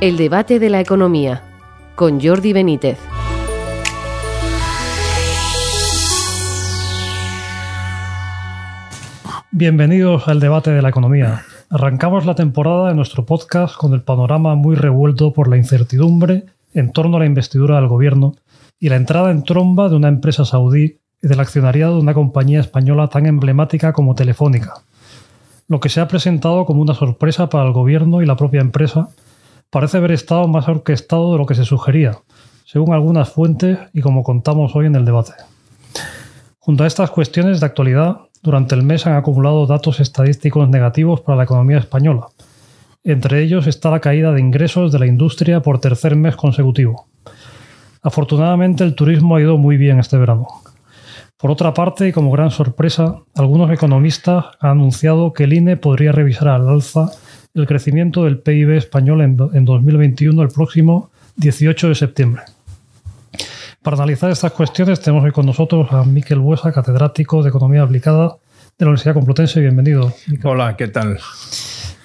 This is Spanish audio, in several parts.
El debate de la economía con Jordi Benítez. Bienvenidos al debate de la economía. Arrancamos la temporada de nuestro podcast con el panorama muy revuelto por la incertidumbre en torno a la investidura del gobierno y la entrada en tromba de una empresa saudí y del accionariado de una compañía española tan emblemática como Telefónica. Lo que se ha presentado como una sorpresa para el gobierno y la propia empresa parece haber estado más orquestado de lo que se sugería, según algunas fuentes y como contamos hoy en el debate. Junto a estas cuestiones de actualidad, durante el mes han acumulado datos estadísticos negativos para la economía española. Entre ellos está la caída de ingresos de la industria por tercer mes consecutivo. Afortunadamente el turismo ha ido muy bien este verano. Por otra parte, y como gran sorpresa, algunos economistas han anunciado que el INE podría revisar al alza el crecimiento del PIB español en, 2021 el próximo 18 de septiembre. Para analizar estas cuestiones tenemos hoy con nosotros a Miquel Buesa, catedrático de Economía Aplicada de la Universidad Complutense. Bienvenido. Hola, ¿qué tal?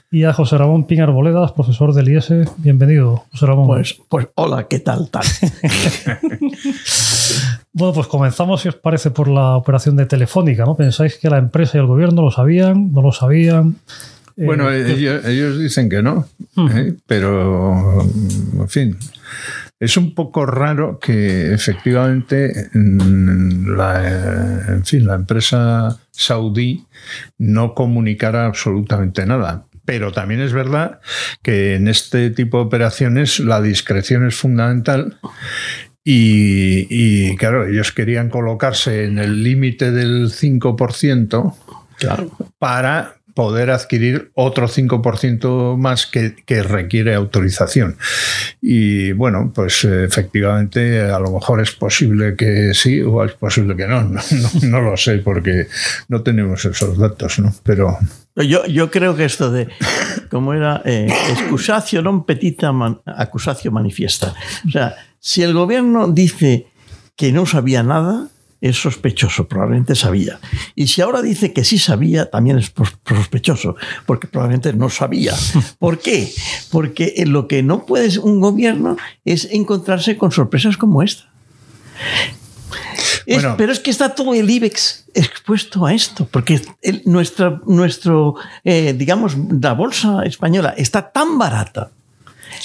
Y a José Ramón Piñar Boledas, profesor del IES. Bienvenido, José Ramón. Pues, pues hola, ¿qué tal? tal? bueno, pues comenzamos, si os parece, por la operación de Telefónica. ¿no? ¿Pensáis que la empresa y el gobierno lo sabían? ¿No lo sabían? Bueno, eh, ellos, dicen que no, ¿eh? pero, en fin, es un poco raro que efectivamente mm, la, en fin, la empresa saudí no comunicara absolutamente nada. Pero también es verdad que en este tipo de operaciones la discreción es fundamental y, claro, ellos querían colocarse en el límite del 5% para poder adquirir otro 5% más que, requiere autorización. Y bueno, pues efectivamente a lo mejor es posible que sí o es posible que no. No, lo sé porque no tenemos esos datos, ¿no? Pero... Yo, yo creo que esto de, ¿cómo era? Eh, excusatio non petita man, acusatio manifiesta. O sea, si el gobierno dice que no sabía nada, es sospechoso, probablemente sabía. Y si ahora dice que sí sabía, también es sospechoso, porque probablemente no sabía. ¿Por qué? Porque lo que no puede un gobierno es encontrarse con sorpresas como esta. pero es que está todo el IBEX expuesto a esto, porque nuestra, nuestro, eh, digamos, la bolsa española está tan barata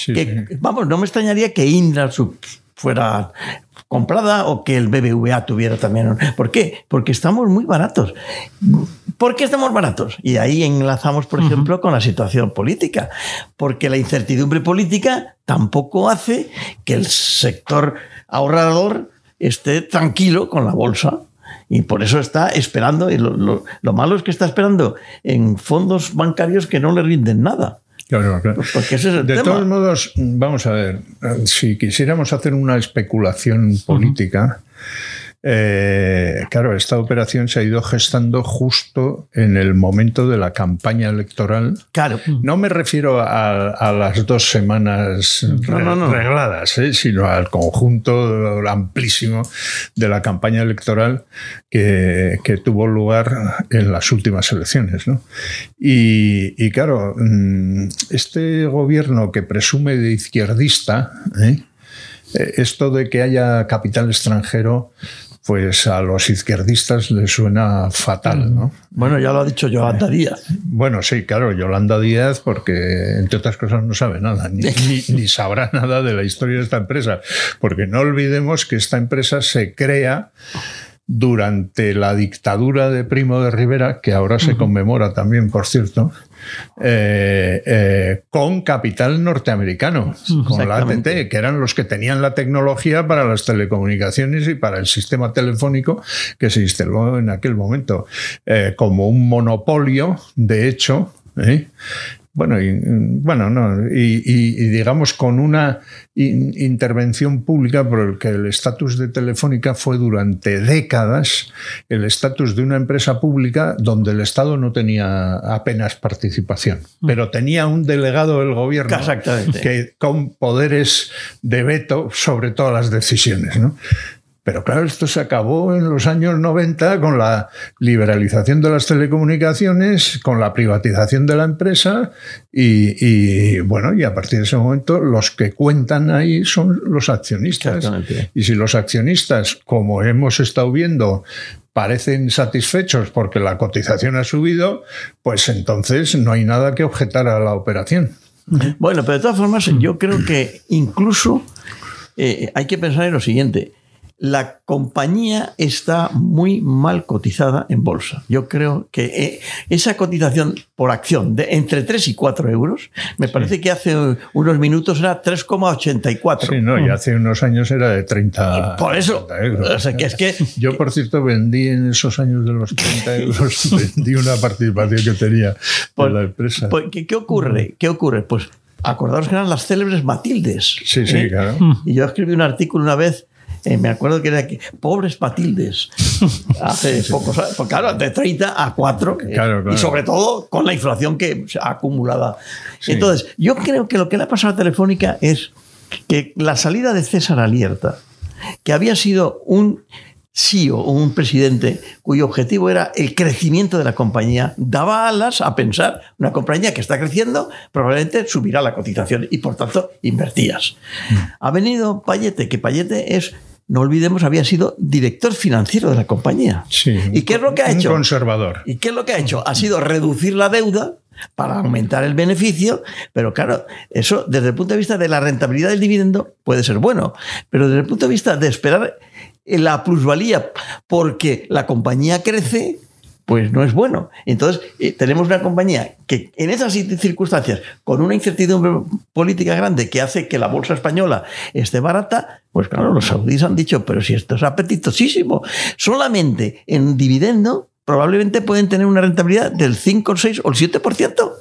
que, vamos, no me extrañaría que Indra fuera comprada o que el BBVA tuviera también. ¿Por qué? Porque estamos muy baratos. ¿Por qué estamos baratos? Y ahí enlazamos, por ejemplo, con la situación política. Porque la incertidumbre política tampoco hace que el sector ahorrador esté tranquilo con la bolsa. Y por eso está esperando, y lo, lo malo es que está esperando en fondos bancarios que no le rinden nada. Claro, claro. Pues de todos modos, vamos a ver, si quisiéramos hacer una especulación política, eh, claro, esta operación se ha ido gestando justo en el momento de la campaña electoral. Claro. No me refiero a, las dos semanas regladas, eh, sino al conjunto amplísimo de la campaña electoral que, tuvo lugar en las últimas elecciones. Y, claro, mm, este gobierno que presume de izquierdista, ¿eh? esto de que haya capital extranjero pues a los izquierdistas les suena fatal, ¿no? Bueno, ya lo ha dicho Yolanda Díaz. Bueno, sí, claro, Yolanda Díaz, porque entre otras cosas no sabe nada, ni, ni, sabrá nada de la historia de esta empresa, porque no olvidemos que esta empresa se crea durante la dictadura de Primo de Rivera, que ahora se conmemora también, por cierto, eh, eh, con capital norteamericano, con la ATT, que eran los que tenían la tecnología para las telecomunicaciones y para el sistema telefónico que se instaló en aquel momento, eh, como un monopolio, de hecho, bueno, y, bueno, no, y, digamos con una intervención pública por el que el estatus de Telefónica fue durante décadas el estatus de una empresa pública donde el Estado no tenía apenas participación, mm. pero tenía un delegado del gobierno que con poderes de veto sobre todas las decisiones, ¿no? Pero claro, esto se acabó en los años 90 con la liberalización de las telecomunicaciones, con la privatización de la empresa y, bueno, y a partir de ese momento los que cuentan ahí son los accionistas. Y si los accionistas, como hemos estado viendo, parecen satisfechos porque la cotización ha subido, pues entonces no hay nada que objetar a la operación. Bueno, pero de todas formas, yo creo que incluso eh, hay que pensar en lo siguiente la compañía está muy mal cotizada en bolsa. Yo creo que eh, esa cotización por acción de entre 3 y 4 euros, me parece que hace unos minutos era 3,84. Sí, no, y hace unos años era de 30 Por eso, euros. que es que, Yo, por cierto, vendí en esos años de los 30 euros, vendí una participación que tenía por, la empresa. ¿qué, ocurre? ¿Qué ocurre? Pues acordaros que eran las célebres Matildes. Sí, sí, ¿eh? claro. Y yo escribí un artículo una vez eh, me acuerdo que era que, pobres Matildes, hace pocos años, pues claro, de 30 a 4, eh, y sobre todo con la inflación que se ha acumulado. Entonces, yo creo que lo que le ha pasado a Telefónica es que la salida de César Alierta, que había sido un CEO un presidente cuyo objetivo era el crecimiento de la compañía, daba alas a pensar, una compañía que está creciendo probablemente subirá la cotización y por tanto invertías. Mm. Ha venido Payete, que Payete es no olvidemos, había sido director financiero de la compañía. Sí, ¿Y qué es lo que ha hecho? Un conservador. ¿Y qué es lo que ha hecho? Ha sido reducir la deuda para aumentar el beneficio, pero claro, eso desde el punto de vista de la rentabilidad del dividendo puede ser bueno, pero desde el punto de vista de esperar la plusvalía porque la compañía crece, pues no es bueno. Entonces, eh, tenemos una compañía que en esas circunstancias, con una incertidumbre política grande que hace que la bolsa española esté barata, pues claro, los saudíes han dicho, pero si esto es apetitosísimo, solamente en dividendo probablemente pueden tener una rentabilidad del 5, 6 o el 7%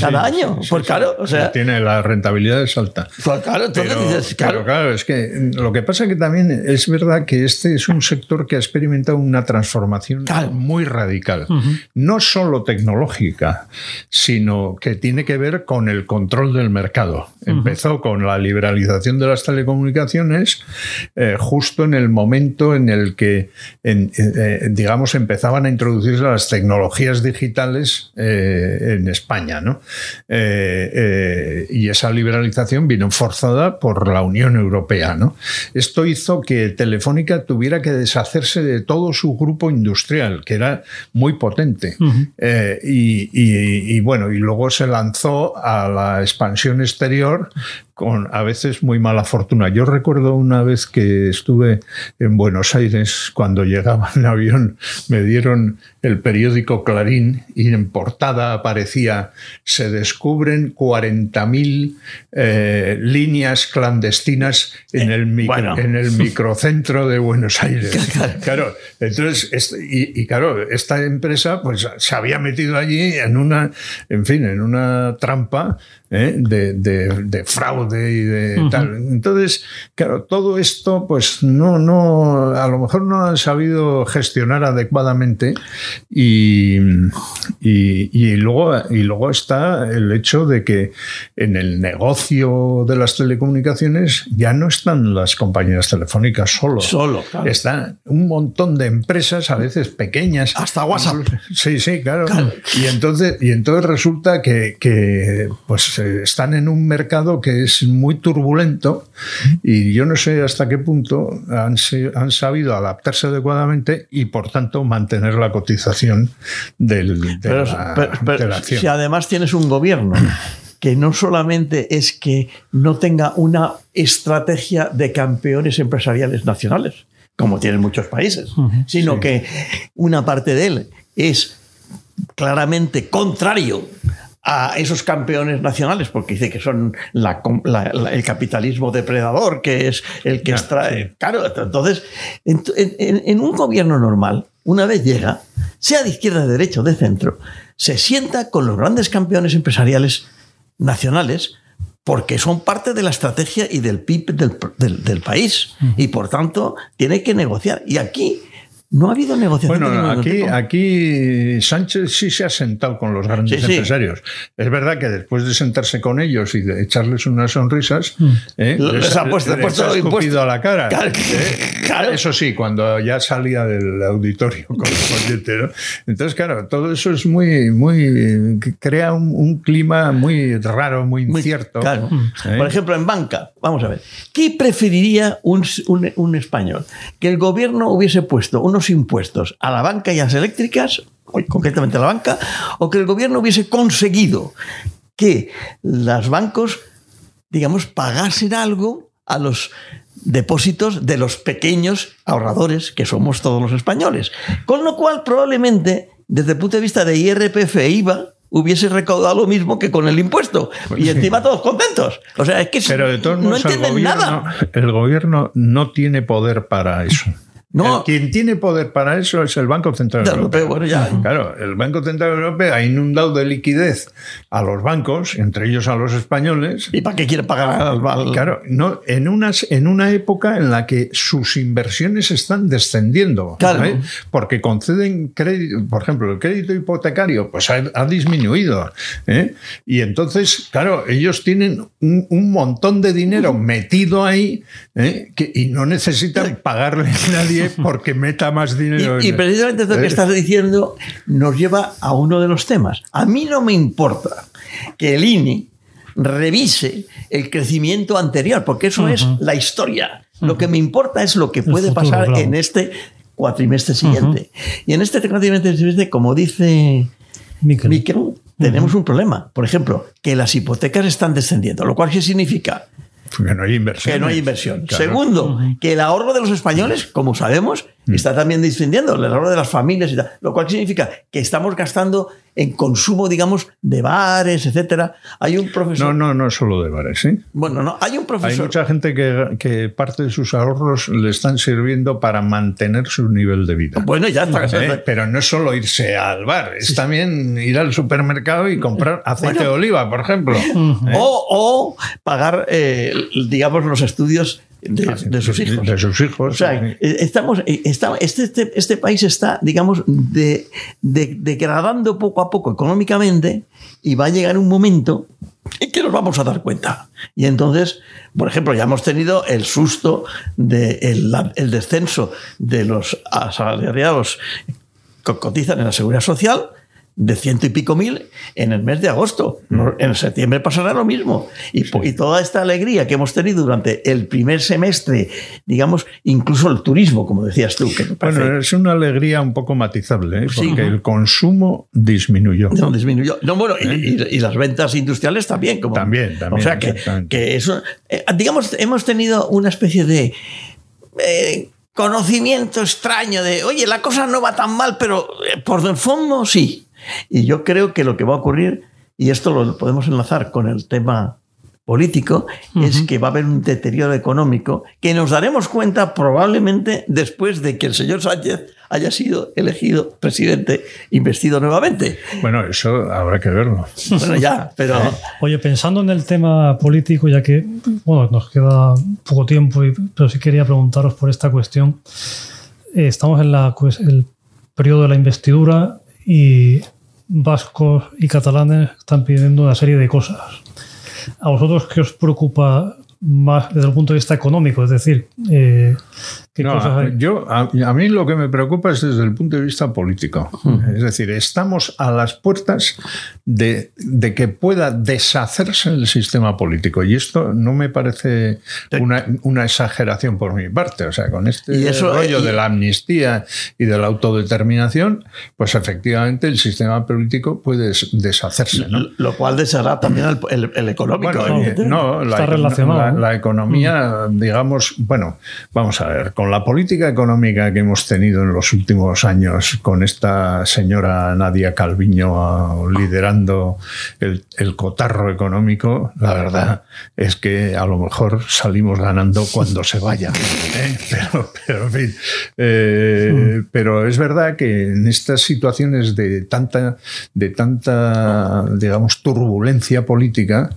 cada año. pues claro, o sea. Tiene la rentabilidad es alta. Pues claro, entonces claro. claro, es que lo que pasa que también es verdad que este es un sector que ha experimentado una transformación muy radical. No solo tecnológica, sino que tiene que ver con el control del mercado. Empezó con la liberalización de las telecomunicaciones eh, justo en el momento en el que, eh, digamos, empezaban a introducirse las tecnologías digitales eh, en España, ¿no? Eh, eh, y esa liberalización vino forzada por la Unión Europea. ¿no? Esto hizo que Telefónica tuviera que deshacerse de todo su grupo industrial, que era muy potente. Eh, y, bueno, y luego se lanzó a la expansión exterior con a veces muy mala fortuna. Yo recuerdo una vez que estuve en Buenos Aires, cuando llegaba en avión, me dieron el periódico Clarín y en portada aparecía se descubren 40.000 eh, líneas clandestinas en, el en el microcentro de Buenos Aires. claro, entonces, y, claro, esta empresa pues se había metido allí en una, en fin, en una trampa ¿eh? de, fraude y de tal. Entonces, claro, todo esto, pues no, no, a lo mejor no han sabido gestionar adecuadamente y, y, luego, y luego está el hecho de que en el negocio de las telecomunicaciones ya no están las compañías telefónicas solo. Solo, Están un montón de empresas, a veces pequeñas. Hasta WhatsApp. Sí, sí, claro. Y, entonces, y entonces resulta que, que pues están en un mercado que es muy turbulento y yo no sé hasta qué punto han, han sabido adaptarse adecuadamente y por tanto mantener la cotización del, de, la, acción. Si además tienes un gobierno que no solamente es que no tenga una estrategia de campeones empresariales nacionales, como tienen muchos países, sino que una parte de él es claramente contrario a esos campeones nacionales, porque dice que son el capitalismo depredador, que es el que extrae. Claro, entonces, en, un gobierno normal, una vez llega, sea de izquierda, de derecha o de centro, se sienta con los grandes campeones empresariales nacionales porque son parte de la estrategia y del PIB del, país y por tanto tiene que negociar. Y aquí No ha habido negociación. Bueno, aquí, aquí Sánchez sí se ha sentado con los grandes Sí, sí. empresarios. Es verdad que después de sentarse con ellos y de echarles unas sonrisas, ¿eh? Les ha puesto- les puesto ha escupido a la cara. Claro, ¿eh? claro. Eso sí, cuando ya salía del auditorio correspondiente. ¿no? Entonces, claro, todo eso es muy, muy crea un, un clima muy raro, muy Muy- incierto. Claro. ¿eh? Por ejemplo, en banca, vamos a ver, ¿qué preferiría un, un- un español? ¿Que el gobierno hubiese puesto unos impuestos a la banca y a las eléctricas, concretamente a la banca, o que el gobierno hubiese conseguido que los bancos, digamos, pagasen algo a los depósitos de los pequeños ahorradores que somos todos los españoles? Con lo cual, probablemente, desde el punto de vista de IRPF e IVA, hubiese recaudado lo mismo que con el impuesto. y encima todos contentos. O sea, es que Pero de todos no modos, el entienden gobierno, nada. el gobierno no tiene poder para eso. No. El- quien tiene poder para eso es el Banco Central Europeo. europeo, bueno, ya. Claro, el Banco Central Europeo ha inundado de liquidez a los bancos, entre ellos a los españoles. ¿Y para qué quiere pagar al, al- Claro, no, en, unas, en una época en la que sus inversiones están descendiendo. Claro. ¿eh? Porque conceden crédito, por ejemplo, el crédito hipotecario pues ha, ha disminuido. ¿eh? Y entonces, claro, ellos tienen un, un montón de dinero metido ahí ¿eh? que, y no necesitan pagarle a nadie porque meta más dinero. Y, y en- precisamente lo que estás diciendo nos lleva a uno de los temas. A mí no me importa que el INE revise el crecimiento anterior, porque eso es la historia. Lo que me importa es lo que puede futuro, pasar claro. en este cuatrimestre siguiente. Y en este cuatrimestre siguiente, como dice Miquel. Miquel, tenemos un problema. Por ejemplo, que las hipotecas están descendiendo, lo cual ¿qué significa? Que no hay inversión. que no hay inversión. Claro. Segundo, que el ahorro de los españoles, como sabemos. Está también descendiendo, el ahorro de las familias y tal, lo cual significa que estamos gastando en consumo, digamos, de bares, etcétera. Hay un No, profesor, no, no solo de bares, ¿sí? bueno, no, hay un Hay profesor, mucha gente que, que parte de sus ahorros le están sirviendo para mantener su nivel de vida. bueno, ya está. ¿Eh? Pero no es solo irse al bar, es también ir al supermercado y comprar aceite de oliva, por ejemplo. o, o pagar, eh, digamos, los estudios de, de sus hijos. De sus hijos. O sea, eh, estamos, eh, está- este, este, este país está, digamos, de- de- degradando poco a poco económicamente y va a llegar un momento en que nos vamos a dar cuenta. Y entonces, por ejemplo, ya hemos tenido el susto del de el descenso de los asalariados que cotizan en la seguridad social de ciento y pico mil en el mes de agosto. En septiembre pasará lo mismo. Y, toda esta alegría que hemos tenido durante el primer semestre, digamos, incluso el turismo, como decías tú, que parece- Bueno, es una alegría un poco matizable, ¿eh? Sí. porque el consumo disminuyó. no disminuyó. No, bueno, y, y- y las ventas industriales también. Como, También, también, O sea que, que eso, eh, digamos, hemos tenido una especie de eh, conocimiento extraño de, oye, la cosa no va tan mal, pero eh, por el fondo sí. Y yo creo que lo que va a ocurrir, y esto lo podemos enlazar con el tema político, es que va a haber un deterioro económico que nos daremos cuenta probablemente después de que el señor Sánchez haya sido elegido presidente, investido nuevamente. Bueno, eso habrá que verlo. Bueno, ya, pero... Oye, pensando en el tema político, ya que bueno, nos queda poco tiempo, y- pero sí quería preguntaros por esta cuestión. Eh, estamos en la, pues, el periodo de la investidura y vascos y catalanes están pidiendo una serie de cosas. ¿A vosotros qué os preocupa más desde el punto de vista económico? Es decir, eh, ¿qué No, cosas hay? yo, a, a mí lo que me preocupa es desde el punto de vista político. Es decir, estamos a las puertas de, de que pueda deshacerse el sistema político. Y esto no me parece una, una exageración por mi parte. O sea, con este Y eso, rollo y- de la amnistía y de la autodeterminación, pues efectivamente el sistema político puede des- deshacerse. ¿no? Lo cual deshará también el, el- el económico. Bueno, evidentemente. no, la, Está relacionado. La economía, digamos, bueno, vamos a ver, con la política económica que hemos tenido en los últimos años, con esta señora Nadia Calviño ah, liderando el, el cotarro económico, la verdad es que a lo mejor salimos ganando cuando se vaya. ¿eh? Pero, pero, en fin, eh, pero es verdad que en estas situaciones de tanta, de tanta, digamos, turbulencia política,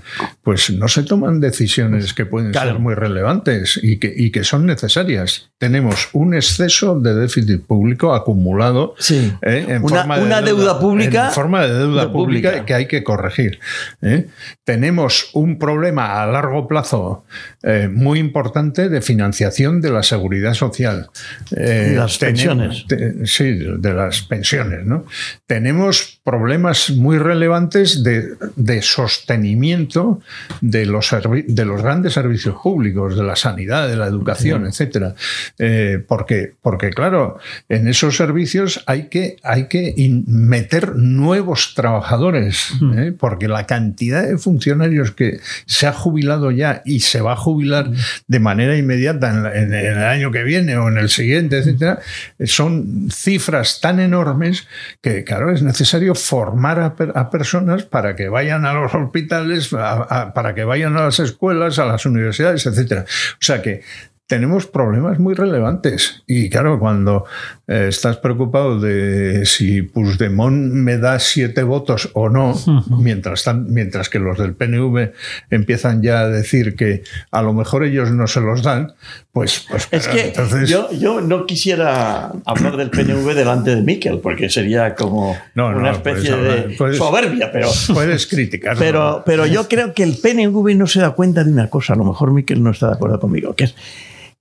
pues no se toman decisiones que pueden ser muy relevantes y que, y que son necesarias. Tenemos un exceso de déficit público acumulado Sí. ¿eh? en Una- forma de una deuda pública- en forma de deuda de pública, pública. que hay que corregir. ¿eh? Tenemos un problema a largo plazo eh, muy importante de financiación de la seguridad social. Las pensiones. te- sí, de las pensiones. ¿no? Tenemos problemas muy relevantes de, de sostenimiento de los, de los grandes servicios públicos, de la sanidad, de la educación, etcétera. Eh, porque, porque, claro, en esos servicios hay que, hay que meter nuevos trabajadores, ¿eh? porque la cantidad de funcionarios que se ha jubilado ya y se va a jubilar de manera inmediata en, la- en el año que viene o en el siguiente, etcétera, son cifras tan enormes que, claro, es necesario formar a, per- a personas para que vayan a los hospitales, a- a- para que vayan a las escuelas, a las universidades, etcétera. O sea que tenemos problemas muy relevantes. Y claro, cuando eh, estás preocupado de si Puigdemont me da siete votos o no, mientras, tan- mientras que los del PNV empiezan ya a decir que a lo mejor ellos no se los dan, pues, pues Es que entonces... yo, yo no quisiera hablar del PNV delante de Miquel, porque sería como No, no, una especie hablar, de puedes- soberbia, pero, Puedes criticarlo. pero, pero yo creo que el PNV no se da cuenta de una cosa, a lo mejor Miquel no está de acuerdo conmigo, que es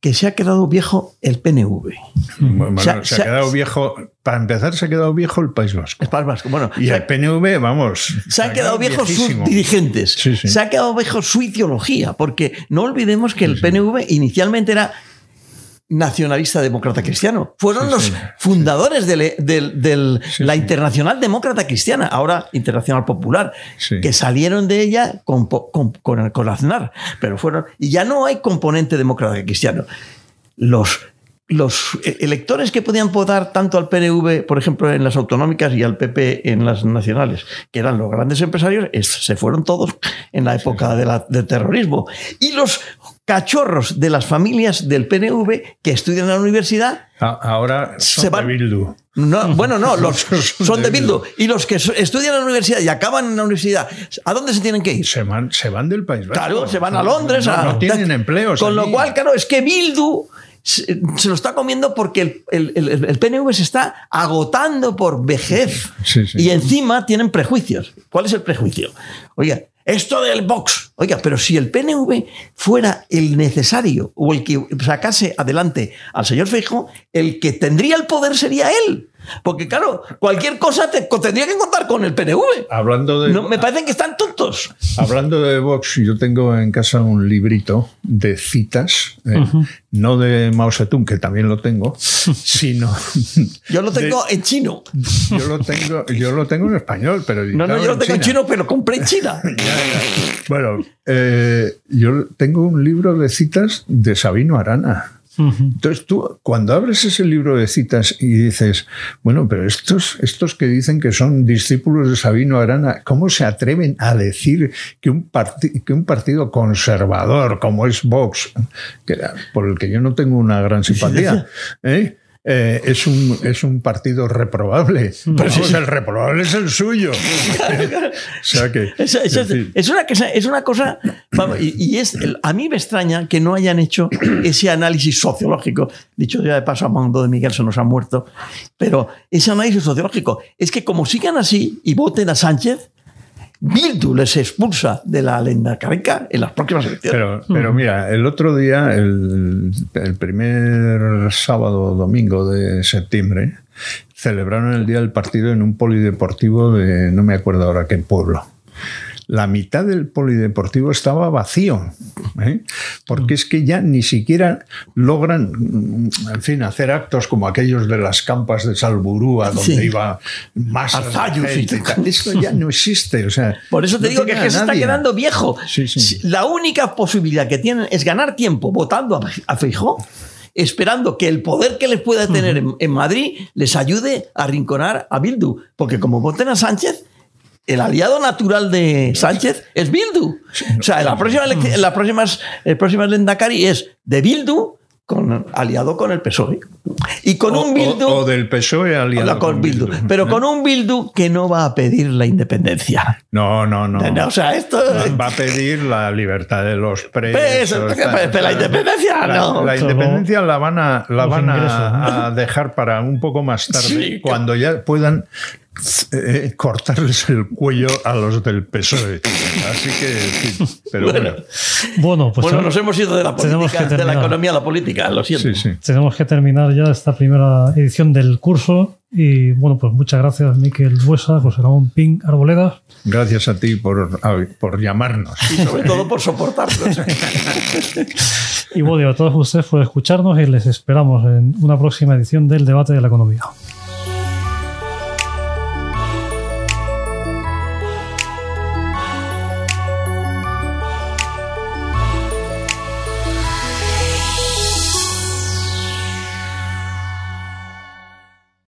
que se ha quedado viejo el PNV. Bueno, Se ha- se, se ha ha- quedado viejo. Para empezar, se ha quedado viejo el País Vasco. Es País Vasco. Bueno, Y se, el PNV, vamos. se han quedado viejos sus viejísimo. dirigentes. Sí, sí. Se ha quedado viejo su ideología, porque no olvidemos que el PNV inicialmente era nacionalista demócrata cristiano. Fueron Sí, los sí. fundadores de la. Internacional Demócrata Cristiana, ahora Internacional Popular, que salieron de ella con, con, con, con Aznar, pero fueron y ya no hay componente demócrata cristiano. Los los e- electores que podían votar tanto al PNV, por ejemplo, en las autonómicas y al PP en las nacionales, que eran los grandes empresarios, es- se fueron todos en la época de la- del terrorismo. Y los cachorros de las familias del PNV que estudian en la universidad Ahora son Se van- de Bildu. no, bueno, no, los Son de Bildu. Y los que estudian en la universidad y acaban en la universidad, ¿a dónde se tienen que ir? Se van, se van del País Vasco. Claro, se van a Londres. No, a- tienen empleos. Con lo cual, claro, es que Bildu se, se lo está comiendo porque el, el- el- el PNV se está agotando por vejez. Sí, sí. Y encima tienen prejuicios. ¿Cuál es el prejuicio? Oiga, esto del Vox. Oiga, pero si el PNV fuera el necesario o el que sacase adelante al señor Feijóo, el que tendría el poder sería él. Porque, claro, cualquier cosa te, tendría que contar con el PNV. Hablando de, No, me parecen que están tontos. hablando de Vox, yo tengo en casa un librito de citas, eh, no de Mao Zedong, que también lo tengo, sino. Yo lo de- tengo en chino. yo, lo tengo, yo lo tengo en español, pero. No, no, yo lo tengo en chino, pero compré en China. Bueno, eh, yo tengo un libro de citas de Sabino Arana. Entonces tú, cuando abres ese libro de citas y dices, bueno, pero estos, estos que dicen que son discípulos de Sabino Arana, ¿cómo se atreven a decir que un, que un partido conservador como es Vox, que, por el que yo no tengo una gran simpatía, ¿eh? Eh, es, un, es un partido reprobable. Pero vamos, el reprobable es el suyo. o sea que. Es, es- es una cosa, es una cosa y, y es, a mí me extraña que no hayan hecho ese análisis sociológico. Dicho ya de paso, Amando de Miguel se nos ha muerto, pero ese análisis sociológico es que como sigan así y voten a Sánchez, Bildu les expulsa de la lenda carica en las próximas elecciones. Pero, pero mira, el otro día, el, el primer sábado o domingo de septiembre, celebraron el Día del Partido en un polideportivo de no me acuerdo ahora qué pueblo. La mitad del polideportivo estaba vacío, ¿eh? porque es que ya ni siquiera logran, mm, en fin, hacer actos como aquellos de las campas de Salburúa, donde Sí. iba más. Esto ya no existe. O sea, Por eso te no digo que, que se está quedando viejo. Sí, sí. Si- La única posibilidad que tienen es ganar tiempo votando a, Feijó, esperando que el poder que les pueda tener en, en Madrid les ayude a arrinconar a Bildu. Porque como voten a Sánchez, el aliado natural de Sánchez es Bildu. O sea, en la próxima las próximas, el próximas Lendakari es de Bildu con, aliado con el PSOE. Y con o, un Bildu... O, o del PSOE aliado con, con Bildu. Bildu. Pero con un Bildu que no va a pedir la independencia. No, no, no. O sea, esto... Va a pedir la libertad de los presos. Pero la independencia La- no. La, independencia la van a, la van a, a dejar para un poco más tarde, Sí, cuando ya puedan eh, cortarles el cuello a los del PSOE. Así que, fin, pero bueno. Bueno, pues bueno, ahora nos hemos ido de la política, de la economía a la política, lo siento. Sí, sí. tenemos que terminar ya esta primera edición del curso. Y bueno, pues muchas gracias, Miquel Buesa, José Ramón Ping Arboledas. Gracias a ti por, por llamarnos. Y sobre todo por soportarnos. Y bueno, a todos ustedes por escucharnos y les esperamos en una próxima edición del debate de la economía.